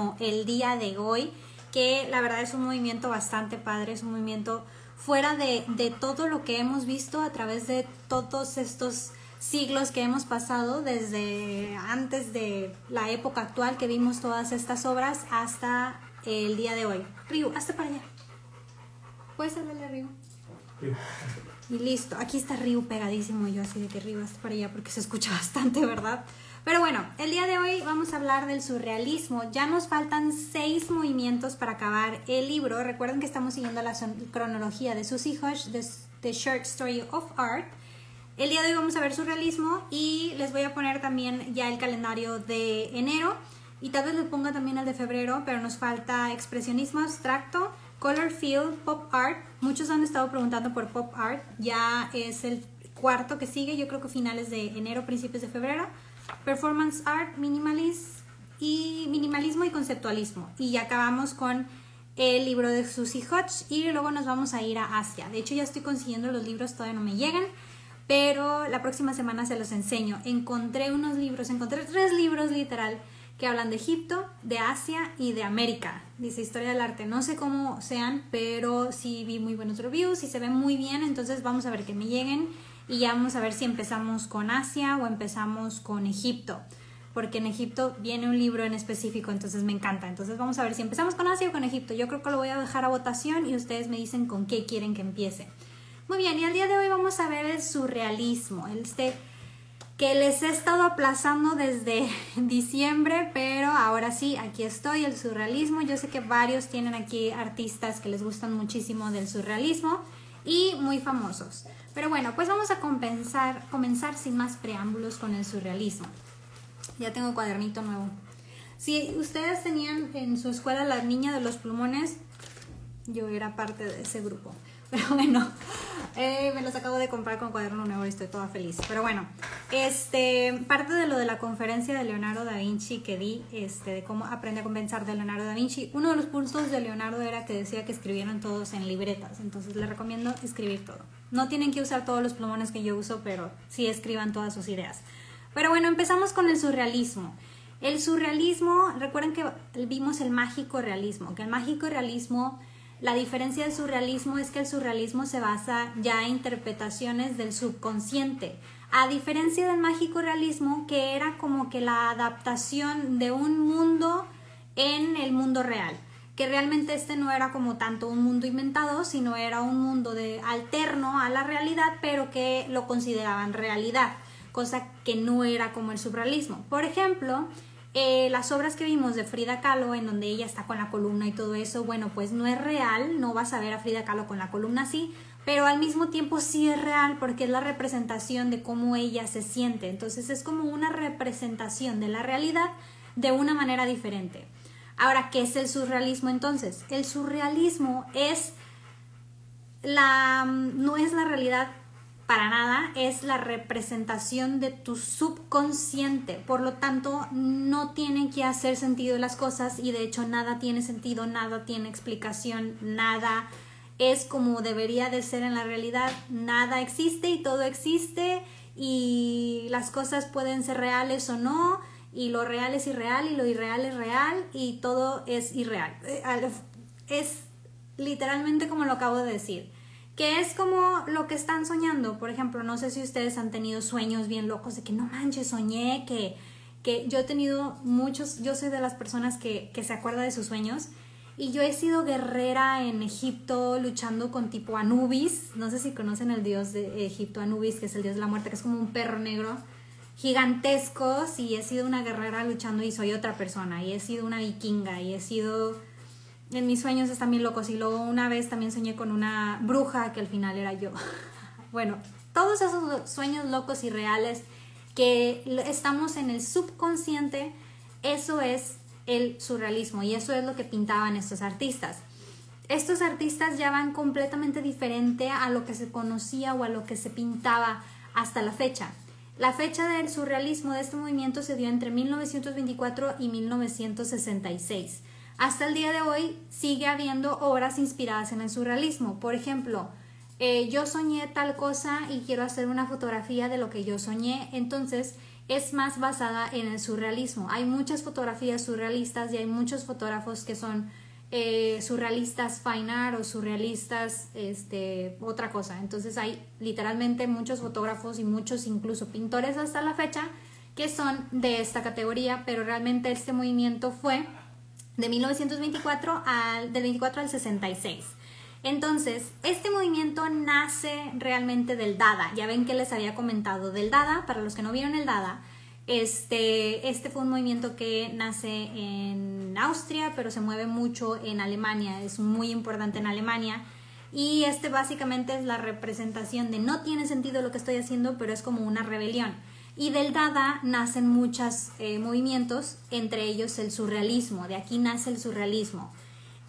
surrealismo el día de hoy, que la verdad es un movimiento bastante padre, es un movimiento fuera de, de todo lo que hemos visto a través de todos estos siglos que hemos pasado desde antes de la época actual que vimos todas estas obras hasta el día de hoy. Río, hasta para allá. ¿Puedes hablarle a Río? Y listo, aquí está Río pegadísimo yo así de que Río hasta para allá porque se escucha bastante, ¿verdad? Pero bueno, el día de hoy vamos a hablar del surrealismo. Ya nos faltan seis movimientos para acabar el libro. Recuerden que estamos siguiendo la cronología de sus hijos, de The Short Story of Art. El día de hoy vamos a ver surrealismo y les voy a poner también ya el calendario de enero y tal vez les ponga también el de febrero, pero nos falta expresionismo abstracto, color field, pop art. Muchos han estado preguntando por pop art, ya es el cuarto que sigue, yo creo que finales de enero, principios de febrero. Performance art, minimalis y minimalismo y conceptualismo. Y ya acabamos con el libro de Susie Hodge y luego nos vamos a ir a Asia. De hecho ya estoy consiguiendo los libros, todavía no me llegan pero la próxima semana se los enseño. Encontré unos libros, encontré tres libros literal que hablan de Egipto, de Asia y de América. Dice Historia del Arte. No sé cómo sean, pero sí vi muy buenos reviews y se ven muy bien. Entonces vamos a ver que me lleguen y ya vamos a ver si empezamos con Asia o empezamos con Egipto. Porque en Egipto viene un libro en específico, entonces me encanta. Entonces vamos a ver si empezamos con Asia o con Egipto. Yo creo que lo voy a dejar a votación y ustedes me dicen con qué quieren que empiece. Muy bien, y el día de hoy vamos a ver el surrealismo, este que les he estado aplazando desde diciembre, pero ahora sí, aquí estoy, el surrealismo. Yo sé que varios tienen aquí artistas que les gustan muchísimo del surrealismo y muy famosos. Pero bueno, pues vamos a compensar, comenzar sin más preámbulos con el surrealismo. Ya tengo cuadernito nuevo. Si ustedes tenían en su escuela la niña de los plumones, yo era parte de ese grupo. Pero bueno, eh, me los acabo de comprar con cuaderno nuevo y estoy toda feliz. Pero bueno, este, parte de lo de la conferencia de Leonardo da Vinci que di, este, de cómo aprende a compensar de Leonardo da Vinci, uno de los puntos de Leonardo era que decía que escribieran todos en libretas. Entonces les recomiendo escribir todo. No tienen que usar todos los plumones que yo uso, pero sí escriban todas sus ideas. Pero bueno, empezamos con el surrealismo. El surrealismo, recuerden que vimos el mágico realismo, que el mágico realismo la diferencia del surrealismo es que el surrealismo se basa ya en interpretaciones del subconsciente, a diferencia del mágico realismo que era como que la adaptación de un mundo en el mundo real, que realmente este no era como tanto un mundo inventado, sino era un mundo de alterno a la realidad, pero que lo consideraban realidad, cosa que no era como el surrealismo. Por ejemplo, eh, las obras que vimos de Frida Kahlo, en donde ella está con la columna y todo eso, bueno, pues no es real, no vas a ver a Frida Kahlo con la columna así, pero al mismo tiempo sí es real porque es la representación de cómo ella se siente. Entonces es como una representación de la realidad de una manera diferente. Ahora, ¿qué es el surrealismo entonces? El surrealismo es la no es la realidad para nada, es la representación de tu subconsciente. Por lo tanto, no tienen que hacer sentido las cosas y de hecho nada tiene sentido, nada tiene explicación, nada es como debería de ser en la realidad. Nada existe y todo existe y las cosas pueden ser reales o no y lo real es irreal y lo irreal es real y todo es irreal. Eh, es literalmente como lo acabo de decir que es como lo que están soñando. Por ejemplo, no sé si ustedes han tenido sueños bien locos de que no manches, soñé que, que yo he tenido muchos, yo soy de las personas que, que se acuerda de sus sueños. Y yo he sido guerrera en Egipto luchando con tipo Anubis. No sé si conocen el dios de Egipto, Anubis, que es el dios de la muerte, que es como un perro negro gigantescos. Y he sido una guerrera luchando y soy otra persona. Y he sido una vikinga. Y he sido en mis sueños están bien locos y luego una vez también soñé con una bruja que al final era yo. bueno, todos esos sueños locos y reales que estamos en el subconsciente, eso es el surrealismo y eso es lo que pintaban estos artistas. Estos artistas ya van completamente diferente a lo que se conocía o a lo que se pintaba hasta la fecha. La fecha del surrealismo de este movimiento se dio entre 1924 y 1966. Hasta el día de hoy sigue habiendo obras inspiradas en el surrealismo. Por ejemplo, eh, yo soñé tal cosa y quiero hacer una fotografía de lo que yo soñé. Entonces, es más basada en el surrealismo. Hay muchas fotografías surrealistas y hay muchos fotógrafos que son eh, surrealistas fine art o surrealistas este, otra cosa. Entonces hay literalmente muchos fotógrafos y muchos incluso pintores hasta la fecha que son de esta categoría, pero realmente este movimiento fue de 1924 al, del 24 al 66. Entonces, este movimiento nace realmente del Dada. Ya ven que les había comentado del Dada, para los que no vieron el Dada, este, este fue un movimiento que nace en Austria, pero se mueve mucho en Alemania, es muy importante en Alemania. Y este básicamente es la representación de no tiene sentido lo que estoy haciendo, pero es como una rebelión. Y del Dada nacen muchos eh, movimientos, entre ellos el surrealismo, de aquí nace el surrealismo.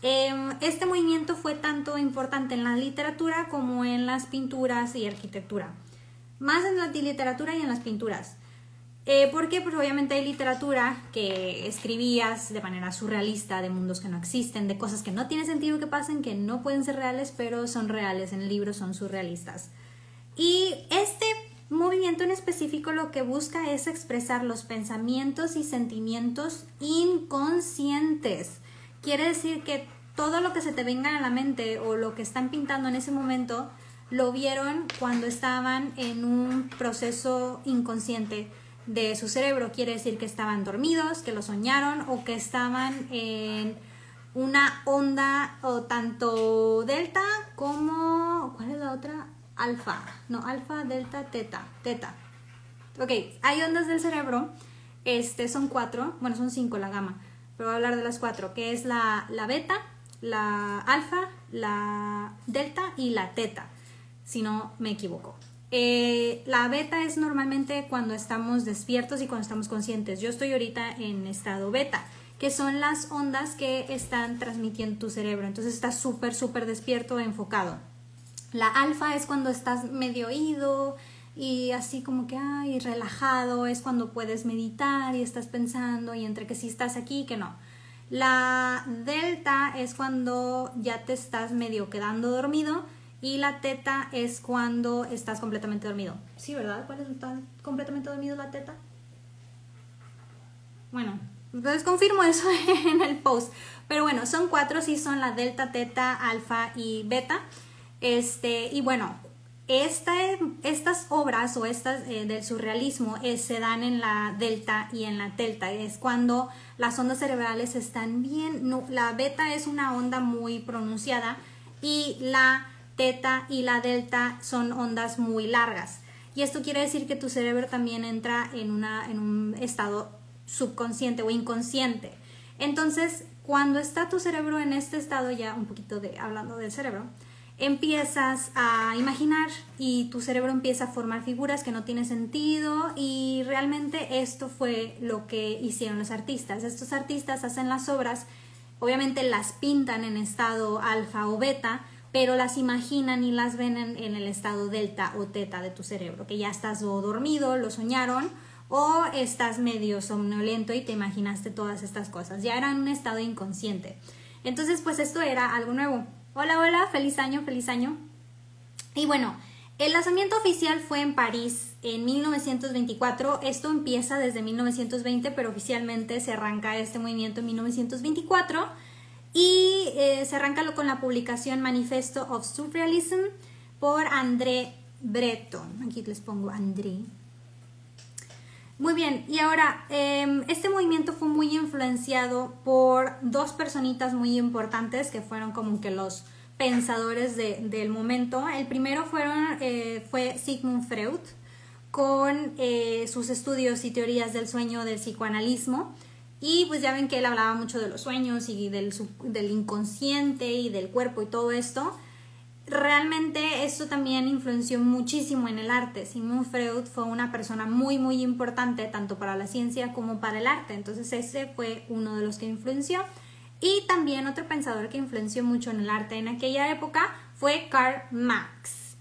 Em, este movimiento fue tanto importante en la literatura como en las pinturas y arquitectura. Más en la literatura y en las pinturas. Eh, porque pues obviamente hay literatura que escribías de manera surrealista, de mundos que no existen, de cosas que no tiene sentido que pasen, que no pueden ser reales, pero son reales, en el libro son surrealistas. Y este movimiento en específico lo que busca es expresar los pensamientos y sentimientos inconscientes. Quiere decir que todo lo que se te venga a la mente o lo que están pintando en ese momento lo vieron cuando estaban en un proceso inconsciente de su cerebro. Quiere decir que estaban dormidos, que lo soñaron o que estaban en una onda o tanto delta como... ¿Cuál es la otra? Alfa, no, alfa, delta, teta, teta. Ok, hay ondas del cerebro, este, son cuatro, bueno, son cinco la gama, pero voy a hablar de las cuatro, que es la, la beta, la alfa, la delta y la teta, si no me equivoco. Eh, la beta es normalmente cuando estamos despiertos y cuando estamos conscientes. Yo estoy ahorita en estado beta, que son las ondas que están transmitiendo tu cerebro. Entonces estás súper, súper despierto, enfocado. La alfa es cuando estás medio oído y así como que, ay, relajado, es cuando puedes meditar y estás pensando y entre que sí estás aquí y que no. La delta es cuando ya te estás medio quedando dormido y la teta es cuando estás completamente dormido. Sí, ¿verdad? ¿Cuál es completamente dormido la teta? Bueno, entonces confirmo eso en el post. Pero bueno, son cuatro, sí son la delta, teta, alfa y beta. Este, y bueno, estas obras o estas eh, del surrealismo eh, se dan en la delta y en la delta. Es cuando las ondas cerebrales están bien. la beta es una onda muy pronunciada y la teta y la delta son ondas muy largas. Y esto quiere decir que tu cerebro también entra en, una, en un estado subconsciente o inconsciente. Entonces, cuando está tu cerebro en este estado, ya un poquito de hablando del cerebro, empiezas a imaginar y tu cerebro empieza a formar figuras que no tienen sentido y realmente esto fue lo que hicieron los artistas. Estos artistas hacen las obras, obviamente las pintan en estado alfa o beta, pero las imaginan y las ven en, el estado delta o teta de tu cerebro, que ya estás dormido, lo soñaron, o estás medio somnolento y te imaginaste todas estas cosas. Ya era un estado inconsciente. Entonces, pues esto era algo nuevo. Hola, hola, feliz año, feliz año. Y bueno, el lanzamiento oficial fue en París en 1924. Esto empieza desde 1920, pero oficialmente se arranca este movimiento en 1924. Y eh, se arranca con la publicación Manifesto of Surrealism por André Breton. Aquí les pongo André. Muy bien, y ahora, em, este movimiento fue muy influenciado por dos personitas muy importantes que fueron como que los pensadores del momento. El primero fueron, eh, fue Sigmund Freud, con eh, sus estudios y teorías del sueño del psicoanalismo. Y pues ya ven que él hablaba mucho de los sueños y del, del inconsciente y del cuerpo y todo esto realmente esto también influenció muchísimo en el arte. Sigmund Freud fue una persona muy, muy importante tanto para la ciencia como para el arte. Entonces ese fue uno de los que influenció. Y también otro pensador que influenció mucho en el arte en aquella época fue Karl Marx.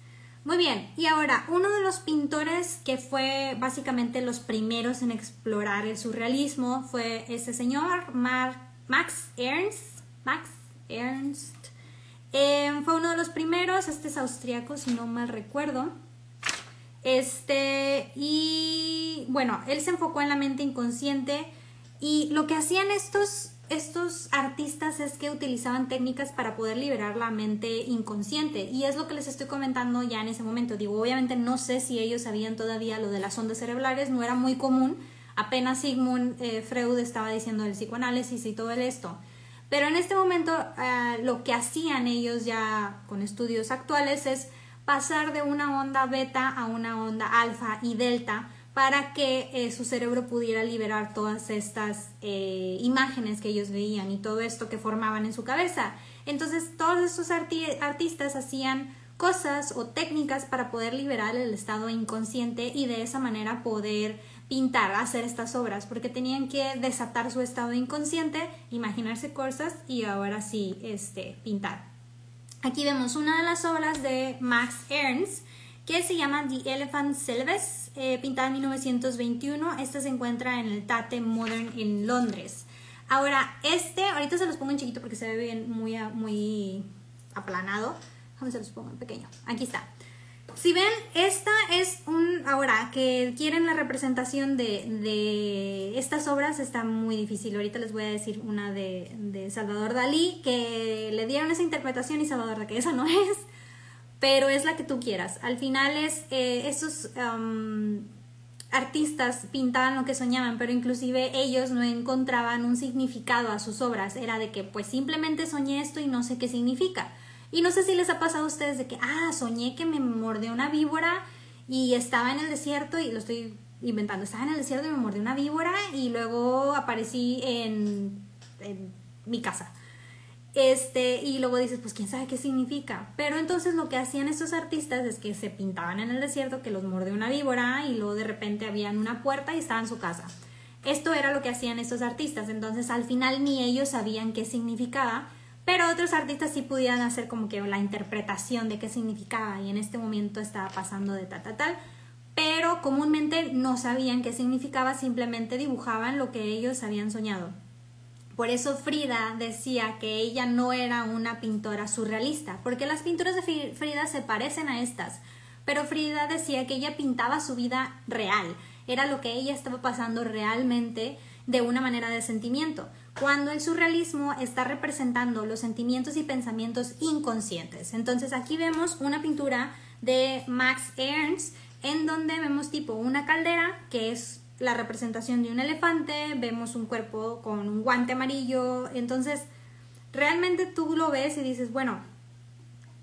Muy bien, y ahora uno de los pintores que fue básicamente los primeros en explorar el surrealismo fue ese señor Max Ernst. Max Ernst Em, fue uno de los primeros, este es austriaco, si no mal recuerdo. Este, y bueno, él se enfocó en la mente inconsciente y lo que hacían estos, estos artistas es que utilizaban técnicas para poder liberar la mente inconsciente y es lo que les estoy comentando ya en ese momento. Digo, obviamente no sé si ellos sabían todavía lo de las ondas cerebrales, no era muy común, apenas Sigmund eh, Freud estaba diciendo el psicoanálisis y todo esto. Pero en este momento eh, lo que hacían ellos ya con estudios actuales es pasar de una onda beta a una onda alfa y delta para que eh, su cerebro pudiera liberar todas estas eh, imágenes que ellos veían y todo esto que formaban en su cabeza. Entonces todos estos artistas hacían cosas o técnicas para poder liberar el estado inconsciente y de esa manera poder pintar, hacer estas obras, porque tenían que desatar su estado inconsciente, imaginarse cosas y ahora sí este, pintar. Aquí vemos una de las obras de Max Ernst que se llama The Elephant Syllabus, eh, pintada en 1921. Esta se encuentra en el Tate Modern en Londres. Ahora, este, ahorita se los pongo en chiquito porque se ve bien muy, muy aplanado. Déjame se los pongo en pequeño. Aquí está. Si ven, esta es un... Ahora, que quieren la representación de, de estas obras está muy difícil. Ahorita les voy a decir una de, de Salvador Dalí, que le dieron esa interpretación y Salvador de que esa no es, pero es la que tú quieras. Al final es eh, esos artistas pintaban lo que soñaban, pero inclusive ellos no encontraban un significado a sus obras. Era de que pues simplemente soñé esto y no sé qué significa. Y no sé si les ha pasado a ustedes de que, ah, soñé que me mordió una víbora y estaba en el desierto y lo estoy inventando, estaba en el desierto y me mordió una víbora y luego aparecí en, en mi casa. Este, y luego dices, pues quién sabe qué significa. Pero entonces lo que hacían estos artistas es que se pintaban en el desierto que los mordió una víbora y luego de repente habían una puerta y estaba en su casa. Esto era lo que hacían estos artistas. Entonces al final ni ellos sabían qué significaba pero otros artistas sí pudieran hacer como que la interpretación de qué significaba y en este momento estaba pasando de tal, tal, tal. Pero comúnmente no sabían qué significaba, simplemente dibujaban lo que ellos habían soñado. Por eso Frida decía que ella no era una pintora surrealista, porque las pinturas de Frida se parecen a estas, pero Frida decía que ella pintaba su vida real, era lo que ella estaba pasando realmente de una manera de sentimiento cuando el surrealismo está representando los sentimientos y pensamientos inconscientes. Entonces aquí vemos una pintura de Max Ernst en donde vemos tipo una caldera que es la representación de un elefante, vemos un cuerpo con un guante amarillo, entonces realmente tú lo ves y dices, bueno,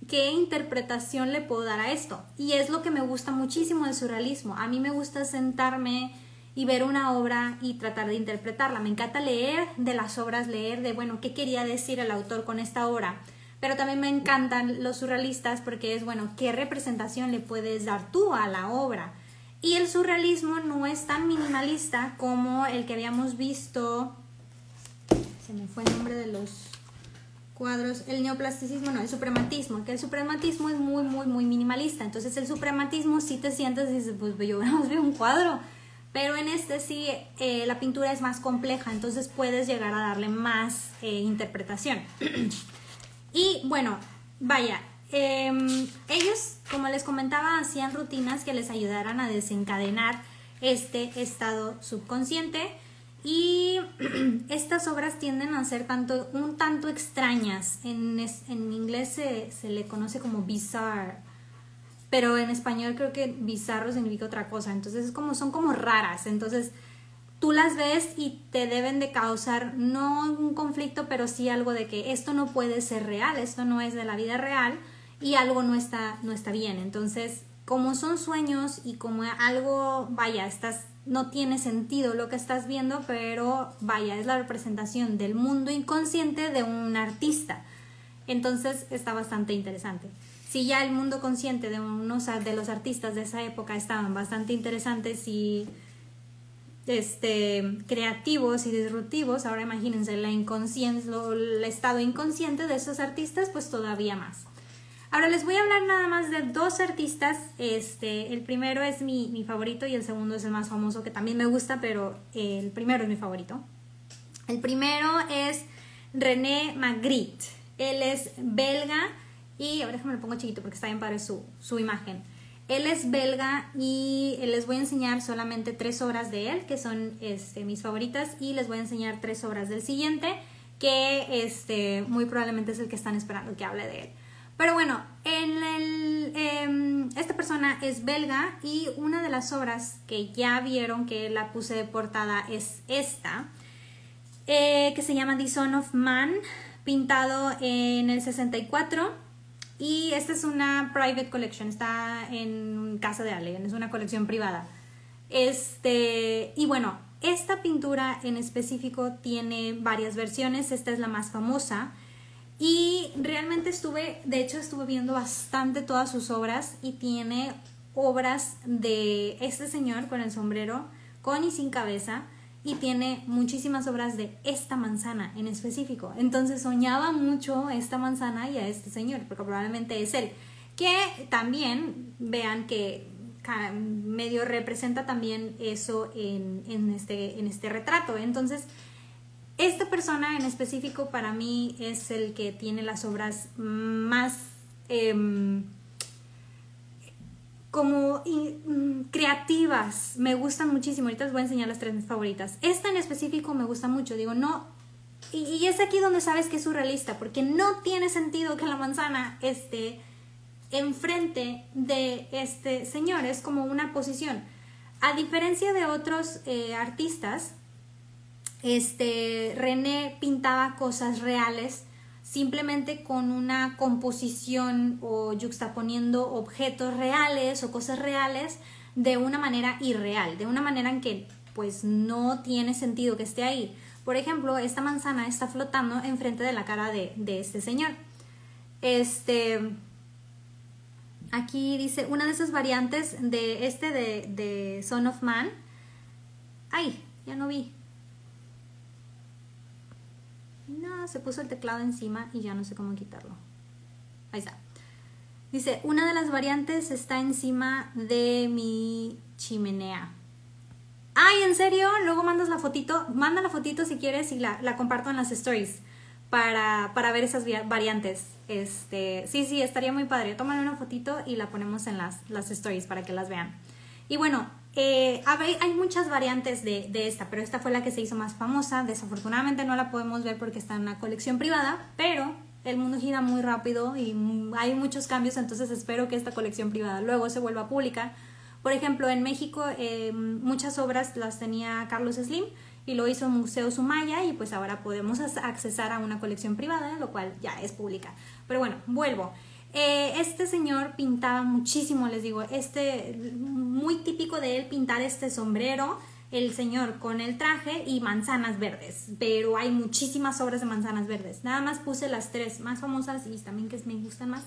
¿qué interpretación le puedo dar a esto? Y es lo que me gusta muchísimo del surrealismo. A mí me gusta sentarme y ver una obra y tratar de interpretarla. Me encanta leer de las obras, leer de, bueno, qué quería decir el autor con esta obra. Pero también me encantan los surrealistas porque es, bueno, qué representación le puedes dar tú a la obra. Y el surrealismo no es tan minimalista como el que habíamos visto, se me fue el nombre de los cuadros, el neoplasticismo, no, el suprematismo, que el suprematismo es muy, muy, muy minimalista. Entonces el suprematismo si te sientes y dices, pues yo veo un cuadro, pero en este sí eh, la pintura es más compleja, entonces puedes llegar a darle más eh, interpretación. y bueno, vaya, em, ellos, como les comentaba, hacían rutinas que les ayudaran a desencadenar este estado subconsciente y estas obras tienden a ser tanto, un tanto extrañas. En, en inglés se, se, le conoce como bizarre pero en español creo que bizarro significa otra cosa, entonces es como son como raras, entonces tú las ves y te deben de causar no un conflicto, pero sí algo de que esto no puede ser real, esto no es de la vida real y algo no está no está bien. Entonces, como son sueños y como algo, vaya, estás no tiene sentido lo que estás viendo, pero vaya, es la representación del mundo inconsciente de un artista. Entonces, está bastante interesante si ya el mundo consciente de unos de los artistas de esa época estaban bastante interesantes y este, creativos y disruptivos, ahora imagínense la el estado inconsciente de esos artistas, pues todavía más. Ahora les voy a hablar nada más de dos artistas. Este, el primero es mi, mi favorito y el segundo es el más famoso que también me gusta, pero el primero es mi favorito. El primero es René Magritte. Él es belga y ahora déjame lo pongo chiquito porque está bien padre su, su imagen. Él es belga y les voy a enseñar solamente tres obras de él, que son este, mis favoritas, y les voy a enseñar tres obras del siguiente, que este, muy probablemente es el que están esperando que hable de él. Pero bueno, en el, em, esta persona es belga y una de las obras que ya vieron que la puse de portada es esta, eh, que se llama The Son of Man, pintado en el 64. Y esta es una private collection, está en casa de Allen, es una colección privada. Este, y bueno, esta pintura en específico tiene varias versiones, esta es la más famosa. Y realmente estuve, de hecho estuve viendo bastante todas sus obras y tiene obras de este señor con el sombrero, con y sin cabeza, y tiene muchísimas obras de esta manzana en específico. Entonces soñaba mucho esta manzana y a este señor, porque probablemente es él. Que también vean que medio representa también eso en, en, este, en este retrato. Entonces, esta persona en específico para mí es el que tiene las obras más em, como mm, creativas, me gustan muchísimo. Ahorita les voy a enseñar las tres favoritas. Esta en específico me gusta mucho, digo, no. Y, y es aquí donde sabes que es surrealista, porque no tiene sentido que la manzana esté enfrente de este señor, es como una posición. A diferencia de otros eh, artistas, este, René pintaba cosas reales simplemente con una composición o yuxtaponiendo objetos reales o cosas reales de una manera irreal, de una manera en que pues no tiene sentido que esté ahí. Por ejemplo, esta manzana está flotando enfrente de la cara de, de este señor. Este, aquí dice una de esas variantes de este de, de Son of Man. Ay, ya no vi. No, se puso el teclado encima y ya no sé cómo quitarlo. Ahí está. Dice, una de las variantes está encima de mi chimenea. Ay, ¿en serio? Luego mandas la fotito. Manda la fotito si quieres y la, comparto en las stories para, para, ver esas variantes. Este, sí, sí, estaría muy padre. Tómale una fotito y la ponemos en las, las stories para que las vean. Y bueno, eh, hay muchas variantes de, esta, pero esta fue la que se hizo más famosa. Desafortunadamente no la podemos ver porque está en una colección privada, pero el mundo gira muy rápido y hay muchos cambios, entonces espero que esta colección privada luego se vuelva pública. Por ejemplo, en México eh, muchas obras las tenía Carlos Slim y lo hizo Museo Sumaya y pues ahora podemos accesar a una colección privada, lo cual ya es pública. Pero bueno, vuelvo. Eh, este señor pintaba muchísimo, les digo, este, muy típico de él pintar este sombrero, el señor con el traje y manzanas verdes, pero hay muchísimas obras de manzanas verdes. Nada más puse las tres más famosas y también que me gustan más.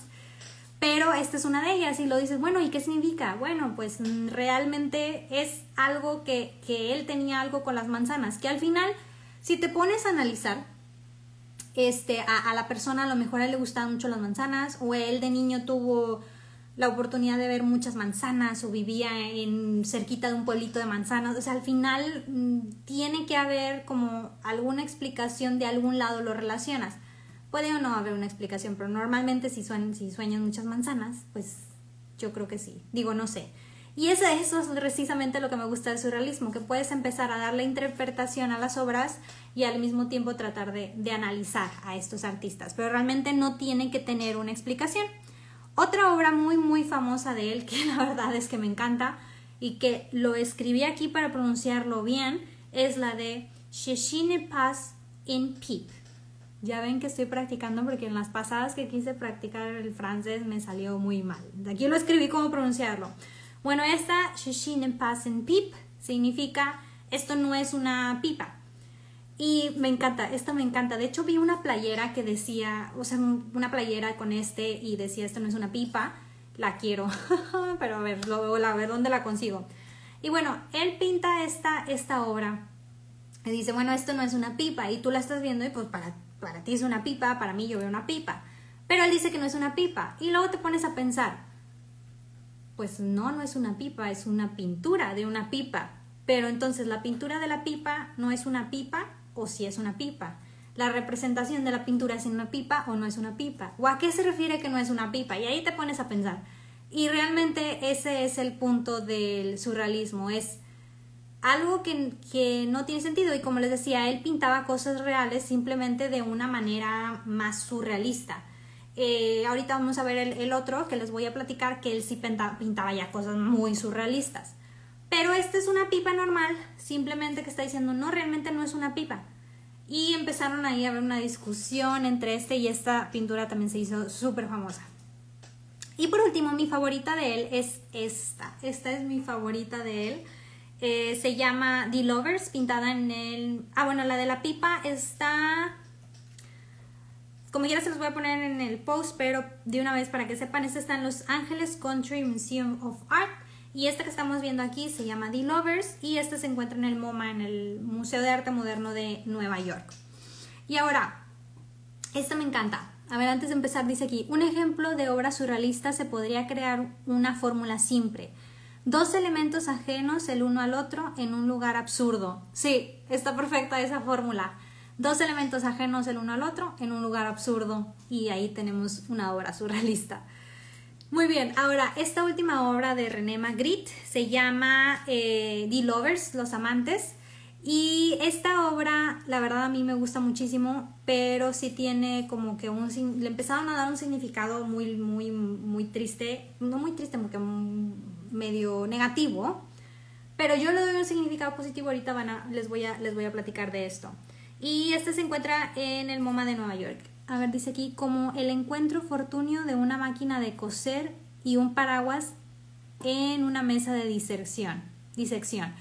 Pero esta es una de ellas y lo dices, bueno, ¿y qué significa? Bueno, pues mm, realmente es algo que, que él tenía algo con las manzanas, que al final, si te pones a analizar, este, a, la persona a lo mejor a él le gustaban mucho las manzanas o él de niño tuvo la oportunidad de ver muchas manzanas o vivía en cerquita de un pueblito de manzanas. O sea, al final mm, tiene que haber como alguna explicación de algún lado lo relacionas. Puede o no haber una explicación, pero normalmente si, sueñan, si sueñan muchas manzanas, pues yo creo que sí. Digo, no sé. Y eso, eso es precisamente lo que me gusta del surrealismo, que puedes empezar a darle interpretación a las obras y al mismo tiempo tratar de, de analizar a estos artistas, pero realmente no tiene que tener una explicación. Otra obra muy muy famosa de él, que la verdad es que me encanta y que lo escribí aquí para pronunciarlo bien, es la de Sheshine Pass in Peep. Ya ven que estoy practicando porque en las pasadas que quise practicar el francés me salió muy mal. Aquí lo escribí cómo pronunciarlo. Bueno, esta Shishinen Passen Pip significa esto no es una pipa. Y me encanta, esta me encanta. De hecho, vi una playera que decía, o sea, una playera con este y decía esto no es una pipa. La quiero, pero a ver, lo, a ver dónde la consigo. Y bueno, él pinta esta, esta obra y dice, bueno, esto no es una pipa y tú la estás viendo y pues para, para ti es una pipa, para mí yo veo una pipa. Pero él dice que no es una pipa y luego te pones a pensar, pues no, no es una pipa, es una pintura de una pipa. Pero entonces la pintura de la pipa no es una pipa o si es una pipa. La representación de la pintura es una pipa o no es una pipa. ¿O a qué se refiere que no es una pipa? Y ahí te pones a pensar. Y realmente ese es el punto del surrealismo, es algo que, que, no tiene sentido. Y como les decía, él pintaba cosas reales simplemente de una manera más surrealista. Eh, ahorita vamos a ver el, otro que les voy a platicar, que él sí pintaba ya cosas muy surrealistas. Pero esta es una pipa normal, simplemente que está diciendo, no, realmente no es una pipa. Y empezaron ahí a haber una discusión entre este y esta pintura también se hizo súper famosa. Y por último, mi favorita de él es esta. Esta es mi favorita de él. Eh, se llama The Lovers, pintada en el... Ah, bueno, la de la pipa está... Como ya se los voy a poner en el post, pero de una vez para que sepan, esta está en Los Ángeles Country Museum of Art. Y esta que estamos viendo aquí se llama The Lovers y esta se encuentra en el MoMA, en el Museo de Arte Moderno de Nueva York. Y ahora, esta me encanta. A ver, antes de empezar, dice aquí, un ejemplo de obra surrealista se podría crear una fórmula simple. Dos elementos ajenos el uno al otro en un lugar absurdo. Sí, está perfecta esa fórmula. Dos elementos ajenos el uno al otro en un lugar absurdo. Y ahí tenemos una obra surrealista. Muy bien, ahora esta última obra de René Magritte se llama eh, The Lovers, Los Amantes. Y esta obra, la verdad a mí me gusta muchísimo, pero sí tiene como que un... Le empezaron a dar un significado muy, muy, muy triste. No muy triste, porque medio negativo. Pero yo le doy un significado positivo, ahorita van a, les, voy a, les voy a platicar de esto. Y este se encuentra en el MoMA de Nueva York a ver, dice aquí, como el encuentro fortunio de una máquina de coser y un paraguas en una mesa de disección. Disección.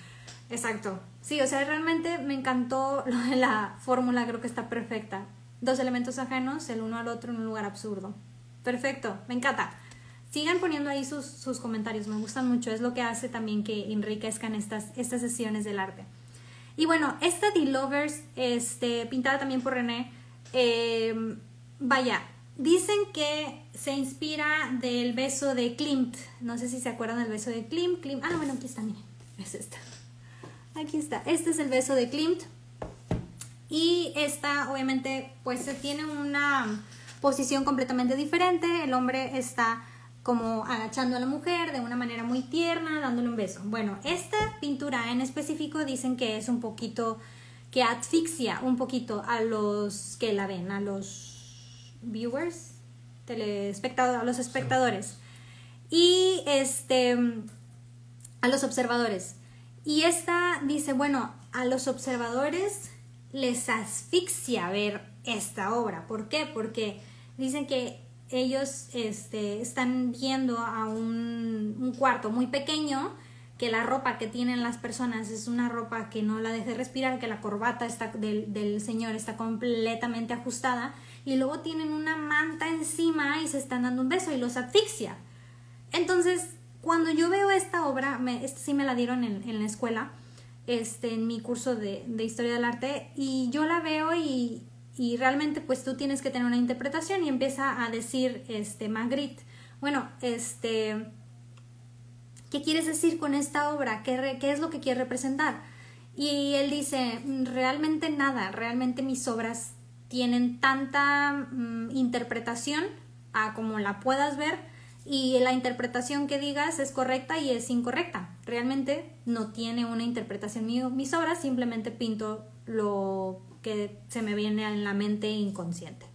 Exacto. Sí, o sea, realmente me encantó lo de la fórmula, creo que está perfecta. Dos elementos ajenos, el uno al otro en un lugar absurdo. Perfecto, me encanta. Sigan poniendo ahí sus, sus comentarios, me gustan mucho, es lo que hace también que enriquezcan estas, estas sesiones del arte. Y bueno, esta The Lovers, este, pintada también por René, eh, vaya, dicen que se inspira del beso de Klimt. No sé si se acuerdan del beso de Klimt. Klimt. Ah, bueno, aquí está, miren. Es esta. Aquí está. Este es el beso de Klimt. Y esta, obviamente, pues se tiene una posición completamente diferente. El hombre está como agachando a la mujer de una manera muy tierna, dándole un beso. Bueno, esta pintura en específico dicen que es un poquito que asfixia un poquito a los que la ven, a los viewers, telespectadores, a los espectadores y este a los observadores. Y esta dice, bueno, a los observadores les asfixia ver esta obra. ¿Por qué? Porque dicen que ellos este, están viendo a un, un cuarto muy pequeño que la ropa que tienen las personas es una ropa que no la deje respirar, que la corbata está, del, del señor está completamente ajustada y luego tienen una manta encima y se están dando un beso y los asfixia. Entonces, cuando yo veo esta obra, me, esta sí me la dieron en, en la escuela, este, en mi curso de, de, historia del arte, y yo la veo y, y, realmente pues tú tienes que tener una interpretación y empieza a decir este Magritte, bueno, este ¿qué quieres decir con esta obra? ¿Qué, qué es lo que quieres representar? Y él dice, realmente nada, realmente mis obras tienen tanta mm, interpretación a como la puedas ver y la interpretación que digas es correcta y es incorrecta. Realmente no tiene una interpretación mío. Mis obras simplemente pinto lo que se me viene en la mente inconsciente.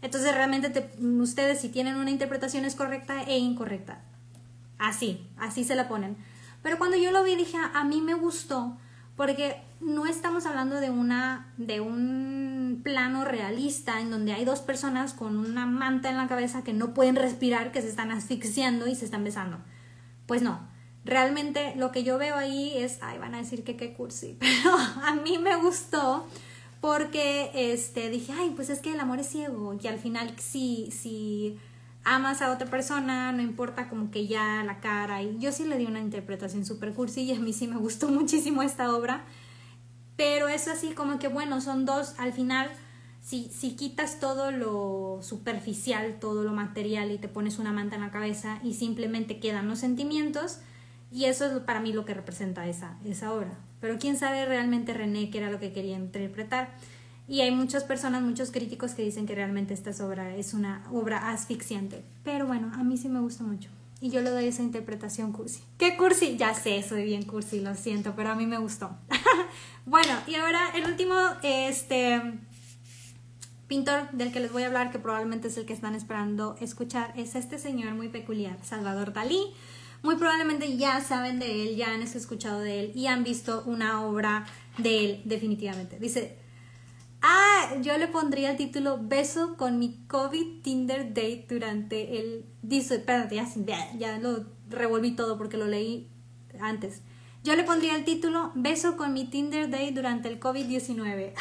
Entonces realmente ustedes si tienen una interpretación es correcta e incorrecta. Así, así se la ponen. Pero cuando yo lo vi dije, a mí me gustó porque no estamos hablando de una de un plano realista en donde hay dos personas con una manta en la cabeza que no pueden respirar, que se están asfixiando y se están besando. Pues no. Realmente lo que yo veo ahí es, ay, van a decir que qué cursi, pero a mí me gustó porque este dije, ay, pues es que el amor es ciego y al final sí sí amas a otra persona, no importa como que ya la cara. Y yo sí le di una interpretación super cursi y a mí sí me gustó muchísimo esta obra. Pero es así como que, bueno, son dos, al final, si, si quitas todo lo superficial, todo lo material y te pones una manta en la cabeza y simplemente quedan los sentimientos, y eso es para mí lo que representa esa, esa obra. Pero quién sabe realmente René qué era lo que quería interpretar. Y hay muchas personas, muchos críticos que dicen que realmente esta obra es una obra asfixiante. Pero bueno, a mí sí me gusta mucho. y yo le doy esa interpretación cursi. ¿Qué cursi? Ya sé, soy bien cursi, lo siento, pero a mí me gustó. bueno, y ahora el último, este pintor del que les voy a hablar, que probablemente es el que están esperando escuchar, es este señor muy peculiar, Salvador Dalí. Muy probablemente ya saben de él, ya han escuchado de él y han visto una obra de él definitivamente. Dice, ah, yo le pondría el título Beso con mi COVID Tinder Date durante el... Dice, espérate, ya, ya lo revolví todo porque lo leí antes. Yo le pondría el título Beso con mi Tinder Date durante el COVID-19.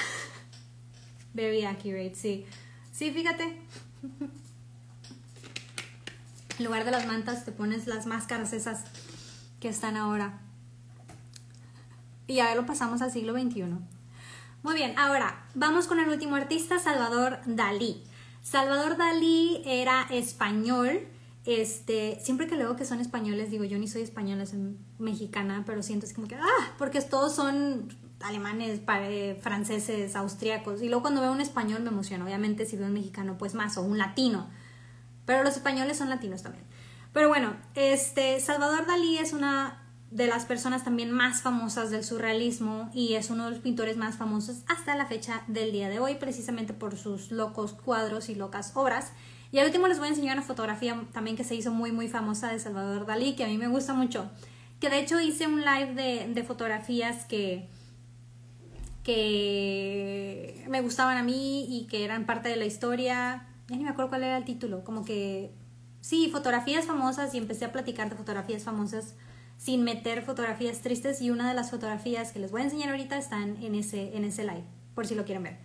Very accurate, sí. Sí, fíjate. En lugar de las mantas te pones las máscaras esas que están ahora. Y ya lo pasamos al siglo XXI. Muy bien, ahora vamos con el último artista, Salvador Dalí. Salvador Dalí era español. Este, siempre que leo que son españoles, digo, yo ni soy española, soy mexicana, pero siento es como que, ah, porque todos son alemanes, franceses, austriacos. Y luego cuando veo un español me emociona. Obviamente si veo un mexicano, pues más, o un latino. Pero los españoles son latinos también. Pero bueno, este, Salvador Dalí es una de las personas también más famosas del surrealismo y es uno de los pintores más famosos hasta la fecha del día de hoy, precisamente por sus locos cuadros y locas obras. Y al último les voy a enseñar una fotografía también que se hizo muy muy famosa de Salvador Dalí, que a mí me gusta mucho. Que de hecho hice un live de, fotografías que, que me gustaban a mí y que eran parte de la historia. Ya ni me acuerdo cuál era el título, como que sí, fotografías famosas y empecé a platicar de fotografías famosas sin meter fotografías tristes y una de las fotografías que les voy a enseñar ahorita están en ese, en ese live, por si lo quieren ver.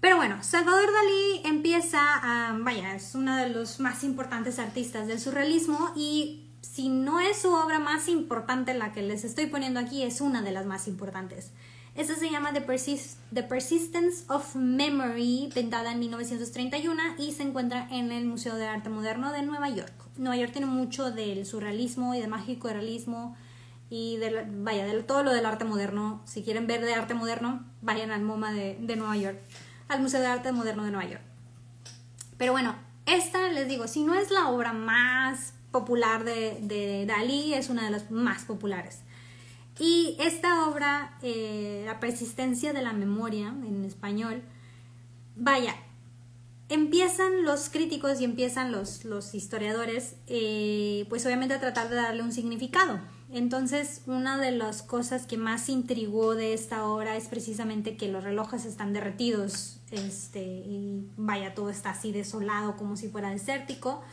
Pero bueno, Salvador Dalí empieza a, vaya, es uno de los más importantes artistas del surrealismo y si no es su obra más importante la que les estoy poniendo aquí, es una de las más importantes. Esta se llama The, Persistence of Memory, pintada en 1931 y se encuentra en el Museo de Arte Moderno de Nueva York. Nueva York tiene mucho del surrealismo y del mágico realismo y de, vaya, de todo lo del arte moderno. Si quieren ver de arte moderno, vayan al MoMA de, Nueva York, al Museo de Arte Moderno de Nueva York. Pero bueno, esta les digo, si no es la obra más popular de, de Dalí, es una de las más populares. Y esta obra, eh, La persistencia de la memoria en español, vaya, empiezan los críticos y empiezan los, los historiadores, eh, pues obviamente a tratar de darle un significado. Entonces, una de las cosas que más intrigó de esta obra es precisamente que los relojes están derretidos, este, y vaya, todo está así desolado como si fuera desértico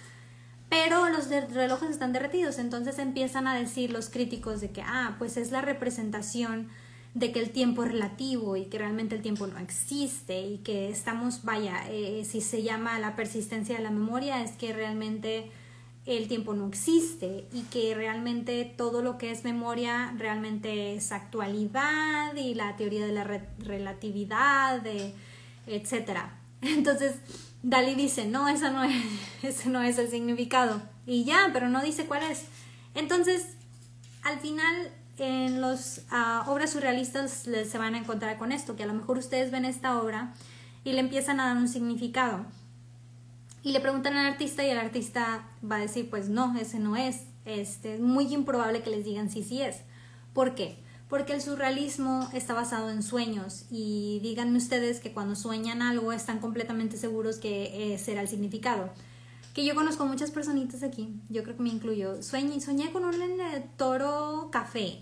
pero los relojes están derretidos, entonces empiezan a decir los críticos de que, ah, pues es la representación de que el tiempo es relativo y que realmente el tiempo no existe y que estamos, vaya, eh, si se llama la persistencia de la memoria es que realmente el tiempo no existe y que realmente todo lo que es memoria realmente es actualidad y la teoría de la relatividad, de, etc. Entonces, Dalí dice, no, esa no es, ese no es el significado. Y ya, pero no dice cuál es. Entonces, al final, en las ah, obras surrealistas se van a encontrar con esto, que a lo mejor ustedes ven esta obra y le empiezan a dar un significado. Y le preguntan al artista y el artista va a decir, pues no, ese no es. Este, es muy improbable que les digan sí, sí es. ¿Por qué? Porque el surrealismo está basado en sueños y díganme ustedes que cuando sueñan algo están completamente seguros que será el significado. Que yo conozco muchas personitas aquí, yo creo que me incluyo. Sueñé, soñé con un toro café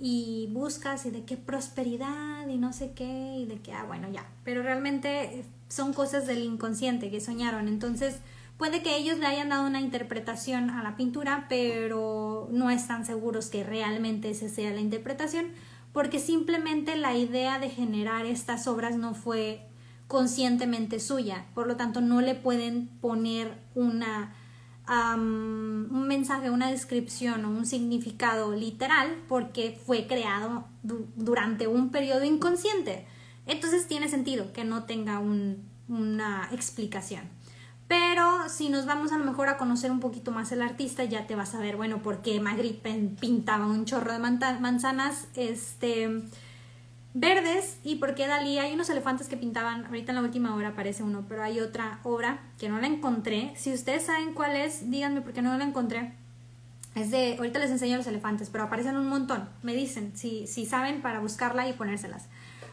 y buscas y de qué prosperidad y no sé qué y de qué, ah, bueno, ya. Pero realmente son cosas del inconsciente que soñaron. Entonces, Puede que ellos le hayan dado una interpretación a la pintura, pero no están seguros que realmente esa sea la interpretación, porque simplemente la idea de generar estas obras no fue conscientemente suya, por lo tanto no le pueden poner una un mensaje, una descripción o un significado literal porque fue creado durante un periodo inconsciente. Entonces tiene sentido que no tenga una explicación. Pero si nos vamos a lo mejor a conocer un poquito más el artista, ya te vas a ver, bueno, por qué Magritte pintaba un chorro de manzanas este, verdes y por qué Dalí. Hay unos elefantes que pintaban, ahorita en la última hora aparece uno, pero hay otra obra que no la encontré. Si ustedes saben cuál es, díganme porque no la encontré. Es de, ahorita les enseño los elefantes, pero aparecen un montón. Me dicen si, si saben para buscarla y ponérselas.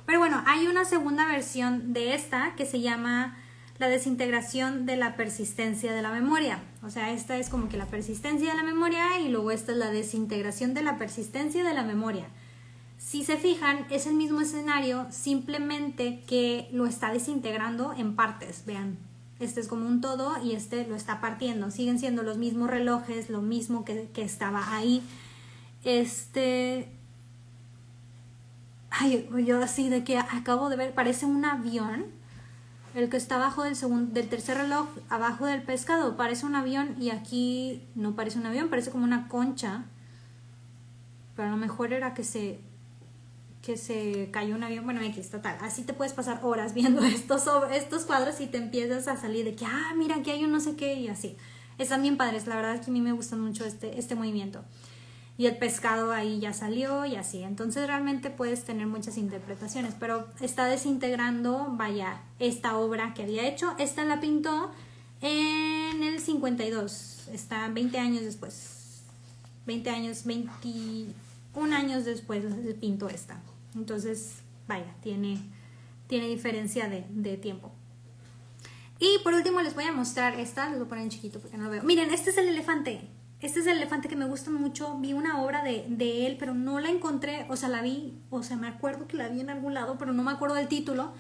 Pero bueno, hay una segunda versión de esta que se llama la desintegración de la persistencia de la memoria. O sea, esta es como que la persistencia de la memoria y luego esta es la desintegración de la persistencia de la memoria. Si se fijan, es el mismo escenario, simplemente que lo está desintegrando en partes. Vean, este es como un todo y este lo está partiendo. Siguen siendo los mismos relojes, lo mismo que, que estaba ahí. Este. Ay, yo así de que acabo de ver, parece un avión el que está abajo del, segundo, del tercer reloj, abajo del pescado, parece un avión y aquí no parece un avión, parece como una concha. Pero a lo mejor era que se que se cayó un avión, bueno, X, total. Así te puedes pasar horas viendo estos, estos cuadros y te empiezas a salir de que, ah, mira, aquí hay un no sé qué y así. Están bien padres, la verdad es que a mí me gusta mucho este, este movimiento y el pescado ahí ya salió y así. Entonces realmente puedes tener muchas interpretaciones, pero está desintegrando, vaya, esta obra que había hecho. Esta la pintó en el 52, está 20 años después. 20 años, 21 años después pintó esta. Entonces, vaya, tiene, tiene diferencia de, de tiempo. Y por último les voy a mostrar esta, les voy a poner en chiquito porque no lo veo. Miren, este es el elefante. Este es el elefante que me gusta mucho. Vi una obra de, de, él, pero no la encontré. O sea, la vi, o sea, me acuerdo que la vi en algún lado, pero no me acuerdo del título.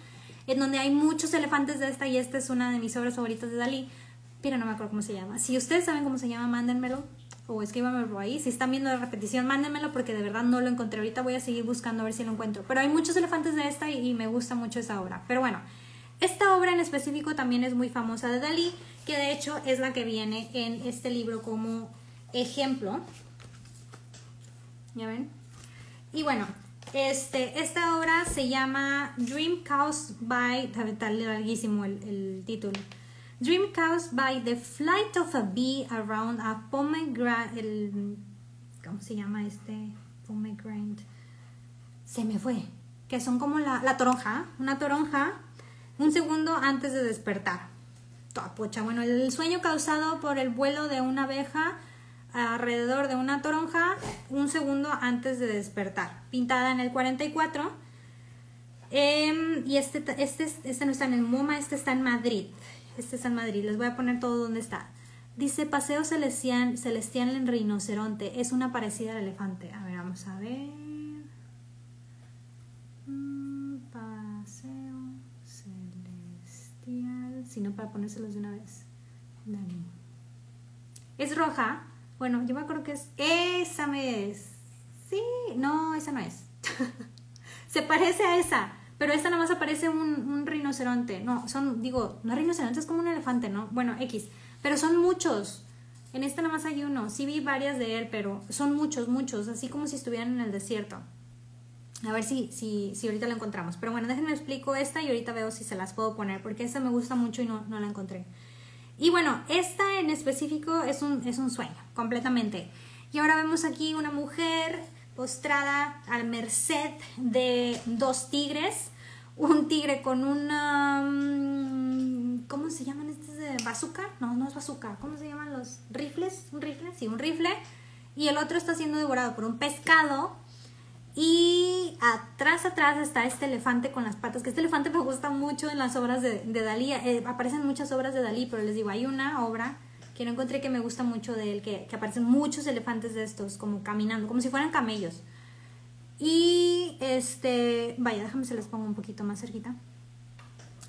En donde hay muchos elefantes de esta y esta es una de mis obras favoritas de Dalí. Pero no me acuerdo cómo se llama. Si ustedes saben cómo se llama, mándenmelo. O escríbanmelo ahí. Si están viendo la repetición, mándenmelo porque de verdad no lo encontré. Ahorita voy a seguir buscando a ver si lo encuentro. Pero hay muchos elefantes de esta y, y me gusta mucho esa obra. Pero bueno, esta obra en específico también es muy famosa de Dalí, que de hecho es la que viene en este libro como ejemplo. ¿Ya ven? Y bueno, este, esta obra se llama Dream Caused by, está larguísimo el, título. Dream Caused by the Flight of a Bee Around a Pomegranate. ¿Cómo se llama este? Pomegranate. Se me fue. Que son como la, la toronja. Una toronja un segundo antes de despertar. Pocha, bueno, el sueño causado por el vuelo de una abeja alrededor de una toronja un segundo antes de despertar. Pintada en el 44. Em, y este, este, este no está en el MoMA, este está en Madrid. Este está en Madrid. Les voy a poner todo donde está. Dice Paseo Celestial, Celestial en Rinoceronte. Es una parecida al elefante. A ver, vamos a ver. Mm, paseo Celestial. Si no, para ponérselos de una vez. Es roja bueno, yo me acuerdo que es. Esa me es. Sí, no, esa no es. Se parece a esa, pero esta nada más aparece un, un rinoceronte. No, son, digo, no rinoceronte, es como un elefante, ¿no? Bueno, X. Pero son muchos. En esta nada más hay uno. Sí vi varias de él, pero son muchos, muchos. Así como si estuvieran en el desierto. A ver si, si, si ahorita la encontramos. Pero bueno, déjenme explico esta y ahorita veo si se las puedo poner. Porque esta me gusta mucho y no, no la encontré. Y bueno, esta en específico es un, es un sueño, completamente. Y ahora vemos aquí una mujer postrada a merced de dos tigres. Un tigre con una... Mm, ¿Cómo se llaman estos bazooka? No, no es bazooka. ¿Cómo se llaman los rifles? ¿Un rifle? Sí, un rifle. Y el otro está siendo devorado por un pescado y atrás, atrás está este elefante con las patas, que este elefante me gusta mucho en las obras de, de Dalí. Eh, aparecen muchas obras de Dalí, pero les digo, hay una obra que no encontré que me gusta mucho de él, que, que aparecen muchos elefantes de estos, como caminando, como si fueran camellos. Y este, vaya, déjame se les pongo un poquito más cerquita.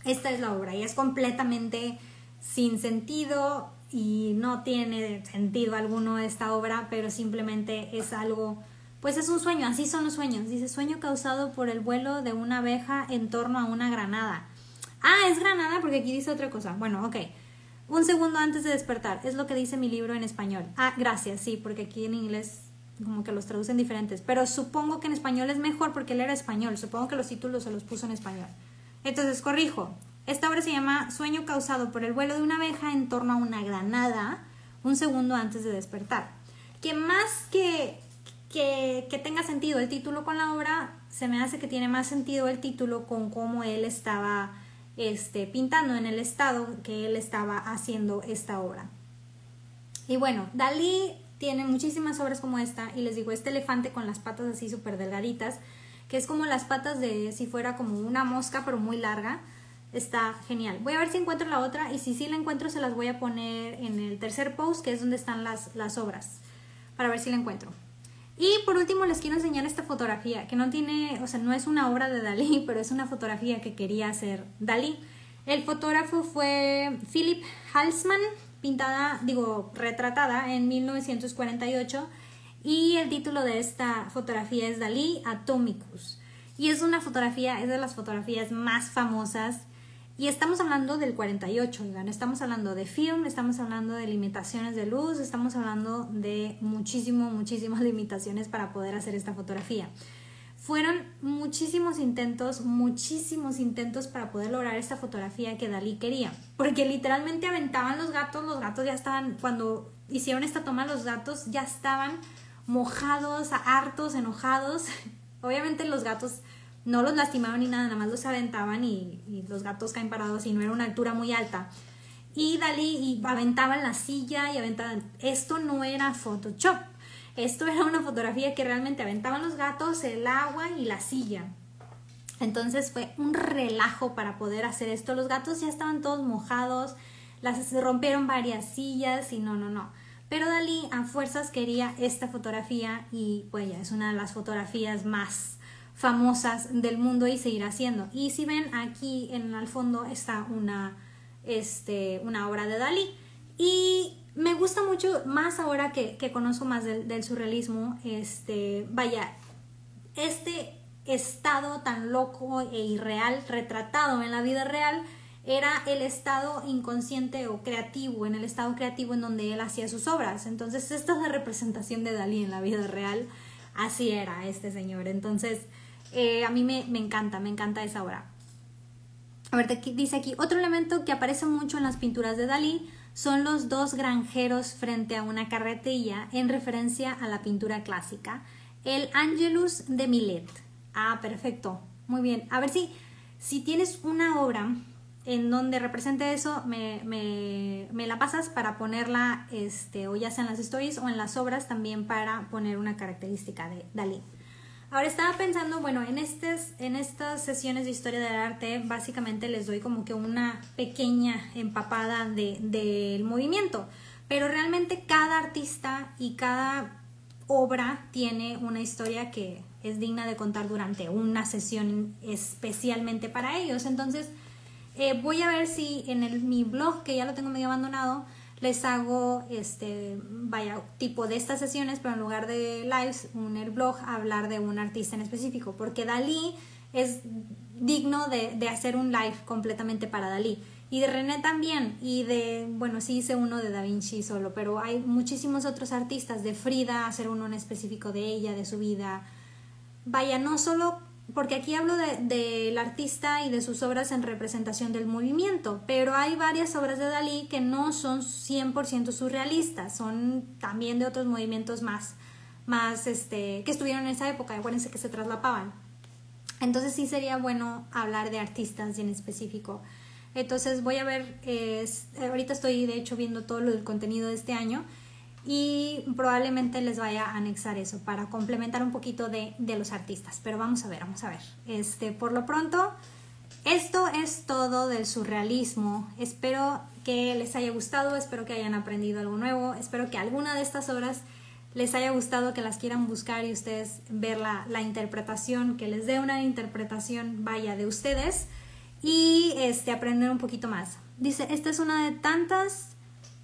Esta es la obra y es completamente sin sentido y no tiene sentido alguno esta obra, pero simplemente es algo pues es un sueño, así son los sueños. Dice sueño causado por el vuelo de una abeja en torno a una granada. Ah, es granada porque aquí dice otra cosa. Bueno, ok. Un segundo antes de despertar, es lo que dice mi libro en español. Ah, gracias, sí, porque aquí en inglés como que los traducen diferentes. Pero supongo que en español es mejor porque él era español. Supongo que los títulos se los puso en español. Entonces, corrijo. Esta obra se llama Sueño causado por el vuelo de una abeja en torno a una granada un segundo antes de despertar. Que más que que, tenga sentido el título con la obra, se me hace que tiene más sentido el título con cómo él estaba este, pintando en el estado que él estaba haciendo esta obra. Y bueno, Dalí tiene muchísimas obras como esta y les digo, este elefante con las patas así súper delgaditas, que es como las patas de si fuera como una mosca pero muy larga, está genial. Voy a ver si encuentro la otra y si sí la encuentro se las voy a poner en el tercer post que es donde están las, las obras para ver si la encuentro. Y por último les quiero enseñar esta fotografía que no tiene, o sea, no es una obra de Dalí, pero es una fotografía que quería hacer Dalí. El fotógrafo fue Philip Halsman, pintada, digo, retratada en 1948 y el título de esta fotografía es Dalí Atomicus. Y es una fotografía, es de las fotografías más famosas y estamos hablando del 48, oigan, estamos hablando de film, estamos hablando de limitaciones de luz, estamos hablando de muchísimo, muchísimas limitaciones para poder hacer esta fotografía. Fueron muchísimos intentos, muchísimos intentos para poder lograr esta fotografía que Dalí quería, porque literalmente aventaban los gatos, los gatos ya estaban, cuando hicieron esta toma, los gatos ya estaban mojados, hartos, enojados. Obviamente los gatos no los lastimaban ni nada, nada más los aventaban y, los gatos caen parados y no era una altura muy alta. Y Dalí y aventaban la silla y aventaban. Esto no era Photoshop. Esto era una fotografía que realmente aventaban los gatos, el agua y la silla. Entonces fue un relajo para poder hacer esto. Los gatos ya estaban todos mojados, las rompieron varias sillas y no, no, no. Pero Dalí a fuerzas quería esta fotografía y pues ya es una de las fotografías más famosas del mundo y seguir haciendo. Y si ven aquí en el fondo está una, este, una obra de Dalí. Y me gusta mucho más ahora que, conozco más del, surrealismo, este, vaya, este estado tan loco e irreal retratado en la vida real era el estado inconsciente o creativo, en el estado creativo en donde él hacía sus obras. Entonces, esta es la representación de Dalí en la vida real. Así era este señor. Entonces, eh, a mí me, encanta, me encanta esa obra. A ver, dice aquí, otro elemento que aparece mucho en las pinturas de Dalí son los dos granjeros frente a una carretilla en referencia a la pintura clásica, el Angelus de Millet. Ah, perfecto, muy bien. A ver si, si tienes una obra en donde represente eso, me, me, la pasas para ponerla, este, o ya sea en las stories o en las obras también para poner una característica de Dalí. Ahora estaba pensando, bueno, en, estas, en estas sesiones de historia del arte básicamente les doy como que una pequeña empapada del de, movimiento, pero realmente cada artista y cada obra tiene una historia que es digna de contar durante una sesión especialmente para ellos. Entonces, eh, voy a ver si en el, mi blog, que ya lo tengo medio abandonado, les hago, este, vaya, tipo de estas sesiones, pero en lugar de lives, un el blog, hablar de un artista en específico, porque Dalí es digno de, de, hacer un live completamente para Dalí. Y de René también, y de, bueno, sí hice uno de Da Vinci solo, pero hay muchísimos otros artistas, de Frida, hacer uno en específico de ella, de su vida. Vaya, no solo porque aquí hablo del de, artista y de sus obras en representación del movimiento, pero hay varias obras de Dalí que no son 100% surrealistas, son también de otros movimientos más, más este, que estuvieron en esa época, acuérdense que se traslapaban. Entonces sí sería bueno hablar de artistas en específico. Entonces voy a ver, ahorita estoy de hecho viendo todo lo del contenido de este año y probablemente les vaya a anexar eso para complementar un poquito de, los artistas. Pero vamos a ver, vamos a ver. Este, por lo pronto, esto es todo del surrealismo. Espero que les haya gustado, espero que hayan aprendido algo nuevo, espero que alguna de estas obras les haya gustado, que las quieran buscar y ustedes ver la, la interpretación, que les dé una interpretación vaya de ustedes y este, aprender un poquito más. Dice, esta es una de tantas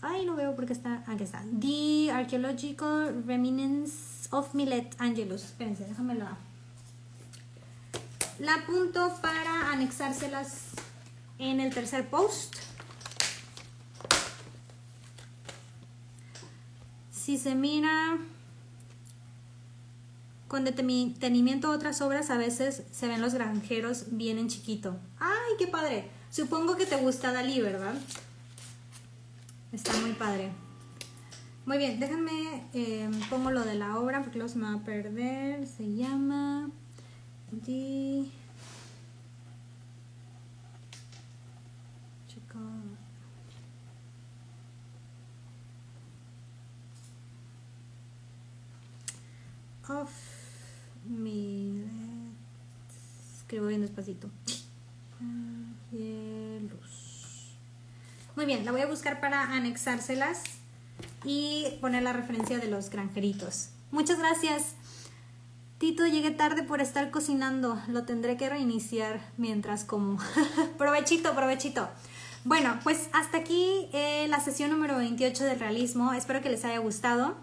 Ay, no veo porque está. Aquí está. The Archaeological Remnants of Millet Angelus. Espérense, déjame La apunto para anexárselas en el tercer post. Si se mira con detenimiento otras obras, a veces se ven los granjeros bien en chiquito. ¡Ay, qué padre! Supongo que te gusta Dalí, ¿verdad? Está muy padre. Muy bien, déjenme, eh, pongo lo de la obra porque luego se me va a perder. Se llama The... of Escribo bien despacito. Muy bien, la voy a buscar para anexárselas y poner la referencia de los granjeritos. Muchas gracias. Tito, llegué tarde por estar cocinando. Lo tendré que reiniciar mientras como. provechito, provechito. Bueno, pues hasta aquí eh, la sesión número 28 del realismo. Espero que les haya gustado.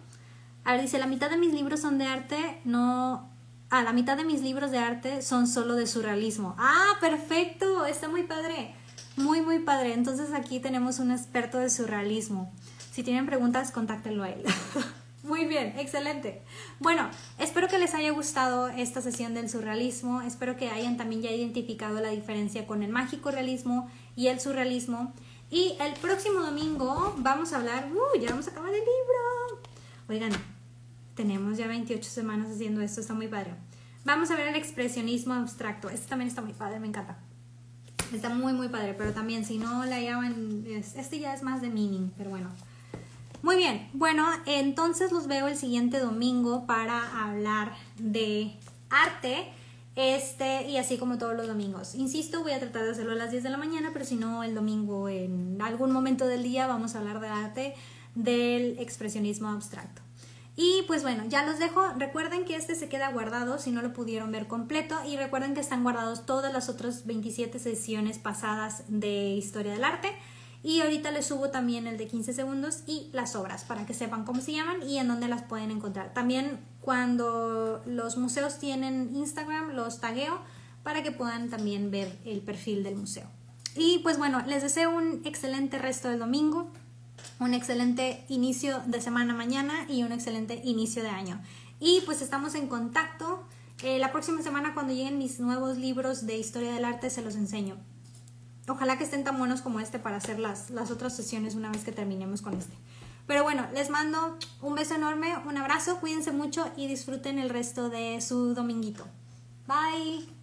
A ver, dice, la mitad de mis libros son de arte, no... Ah, la mitad de mis libros de arte son solo de surrealismo. Ah, perfecto, está muy padre. Muy, muy padre. Entonces aquí tenemos un experto de surrealismo. Si tienen preguntas, contáctenlo a él. Muy bien, excelente. Bueno, espero que les haya gustado esta sesión del surrealismo. Espero que hayan también ya identificado la diferencia con el mágico realismo y el surrealismo. Y el próximo domingo vamos a hablar, uh, ya vamos a acabar el libro. Oigan, tenemos ya 28 semanas haciendo esto, está muy padre. Vamos a ver el expresionismo abstracto. Este también está muy padre, me encanta. Está muy, muy padre, pero también si no la llaman, este ya es más de meaning, pero bueno. Muy bien, bueno, entonces los veo el siguiente domingo para hablar de arte. Este, y así como todos los domingos. Insisto, voy a tratar de hacerlo a las 10 de la mañana, pero si no, el domingo en algún momento del día vamos a hablar de arte del expresionismo abstracto. Y pues bueno, ya los dejo. Recuerden que este se queda guardado si no lo pudieron ver completo y recuerden que están guardados todas las otras 27 sesiones pasadas de historia del arte. Y ahorita les subo también el de 15 segundos y las obras para que sepan cómo se llaman y en dónde las pueden encontrar. También cuando los museos tienen Instagram los tagueo para que puedan también ver el perfil del museo. Y pues bueno, les deseo un excelente resto del domingo, un excelente inicio de semana mañana y un excelente inicio de año. Y pues estamos en contacto. Eh, la próxima semana cuando lleguen mis nuevos libros de historia del arte se los enseño. Ojalá que estén tan buenos como este para hacer las, las otras sesiones una vez que terminemos con este. Pero bueno, les mando un beso enorme, un abrazo, cuídense mucho y disfruten el resto de su dominguito. Bye.